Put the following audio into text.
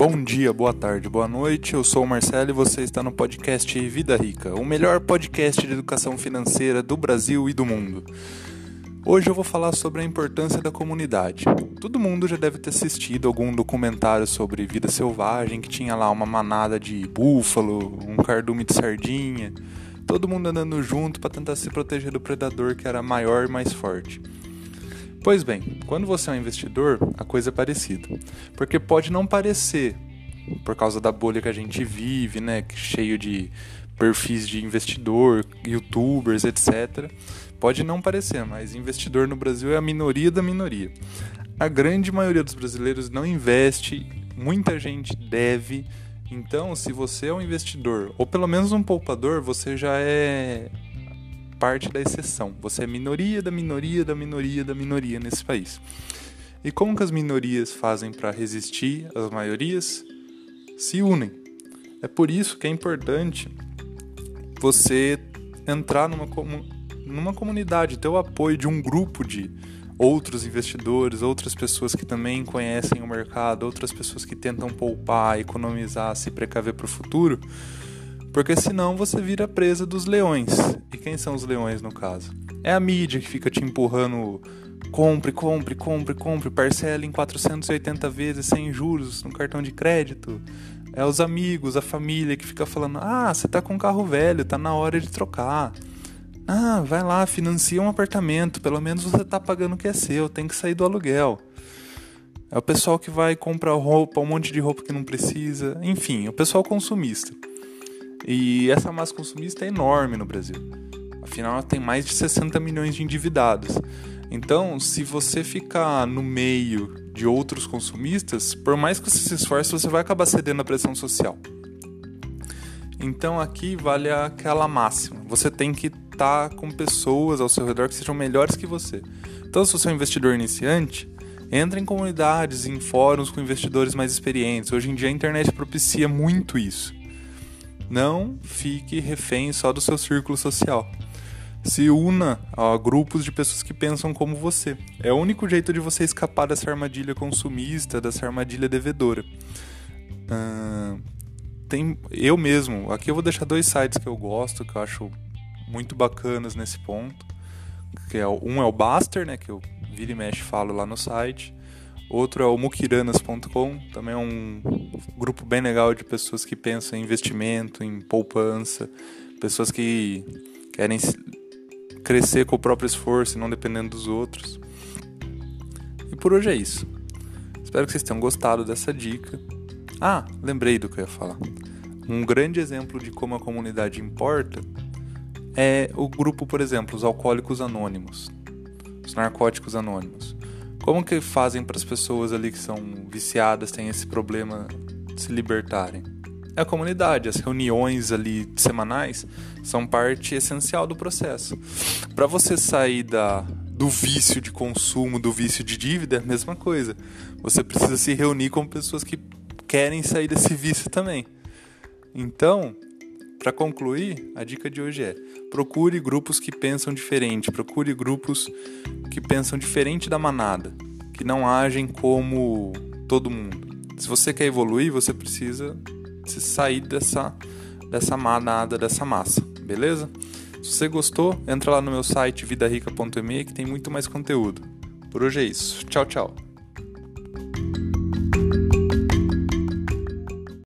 Bom dia, boa tarde, boa noite. Eu sou o Marcelo e você está no podcast Vida Rica, o melhor podcast de educação financeira do Brasil e do mundo. Hoje eu vou falar sobre a importância da comunidade. Todo mundo já deve ter assistido algum documentário sobre vida selvagem que tinha lá uma manada de búfalo, um cardume de sardinha, todo mundo andando junto para tentar se proteger do predador que era maior e mais forte. Pois bem, quando você é um investidor, a coisa é parecida. Porque pode não parecer, por causa da bolha que a gente vive, né, cheio de perfis de investidor, youtubers, etc. Pode não parecer, mas investidor no Brasil é a minoria da minoria. A grande maioria dos brasileiros não investe, muita gente deve. Então, se você é um investidor, ou pelo menos um poupador, você já é parte da exceção. Você é minoria da minoria da minoria da minoria nesse país. E como que as minorias fazem para resistir às maiorias? Se unem. É por isso que é importante você entrar numa, numa comunidade, ter o apoio de um grupo de outros investidores, outras pessoas que também conhecem o mercado, outras pessoas que tentam poupar, economizar, se precaver para o futuro porque senão você vira presa dos leões. E quem são os leões no caso? É a mídia que fica te empurrando compre, compre, compre, compre, parcela em 480 vezes sem juros no cartão de crédito. É os amigos, a família que fica falando: "Ah, você tá com um carro velho, tá na hora de trocar". Ah, vai lá, financia um apartamento, pelo menos você tá pagando o que é seu, tem que sair do aluguel. É o pessoal que vai comprar roupa, um monte de roupa que não precisa, enfim, o pessoal consumista. E essa massa consumista é enorme no Brasil. Afinal, ela tem mais de 60 milhões de endividados. Então, se você ficar no meio de outros consumistas, por mais que você se esforce, você vai acabar cedendo à pressão social. Então, aqui vale aquela máxima: você tem que estar com pessoas ao seu redor que sejam melhores que você. Então, se você é um investidor iniciante, entre em comunidades, em fóruns com investidores mais experientes. Hoje em dia, a internet propicia muito isso. Não fique refém só do seu círculo social. Se una a grupos de pessoas que pensam como você. É o único jeito de você escapar dessa armadilha consumista, dessa armadilha devedora. Uh, tem, eu mesmo, aqui eu vou deixar dois sites que eu gosto, que eu acho muito bacanas nesse ponto. Que é, um é o Baster, né, que eu vira e mexe falo lá no site. Outro é o mukiranas.com, também é um grupo bem legal de pessoas que pensam em investimento, em poupança, pessoas que querem crescer com o próprio esforço e não dependendo dos outros. E por hoje é isso. Espero que vocês tenham gostado dessa dica. Ah, lembrei do que eu ia falar. Um grande exemplo de como a comunidade importa é o grupo, por exemplo, os alcoólicos anônimos, os narcóticos anônimos. Como que fazem para as pessoas ali que são viciadas, têm esse problema se libertarem? É a comunidade, as reuniões ali semanais são parte essencial do processo. Para você sair da, do vício de consumo, do vício de dívida, é a mesma coisa. Você precisa se reunir com pessoas que querem sair desse vício também. Então, para concluir, a dica de hoje é: procure grupos que pensam diferente, procure grupos que pensam diferente da manada, que não agem como todo mundo. Se você quer evoluir, você precisa se sair dessa dessa manada, dessa massa, beleza? Se você gostou, entra lá no meu site vidarica.me que tem muito mais conteúdo. Por hoje é isso. Tchau, tchau.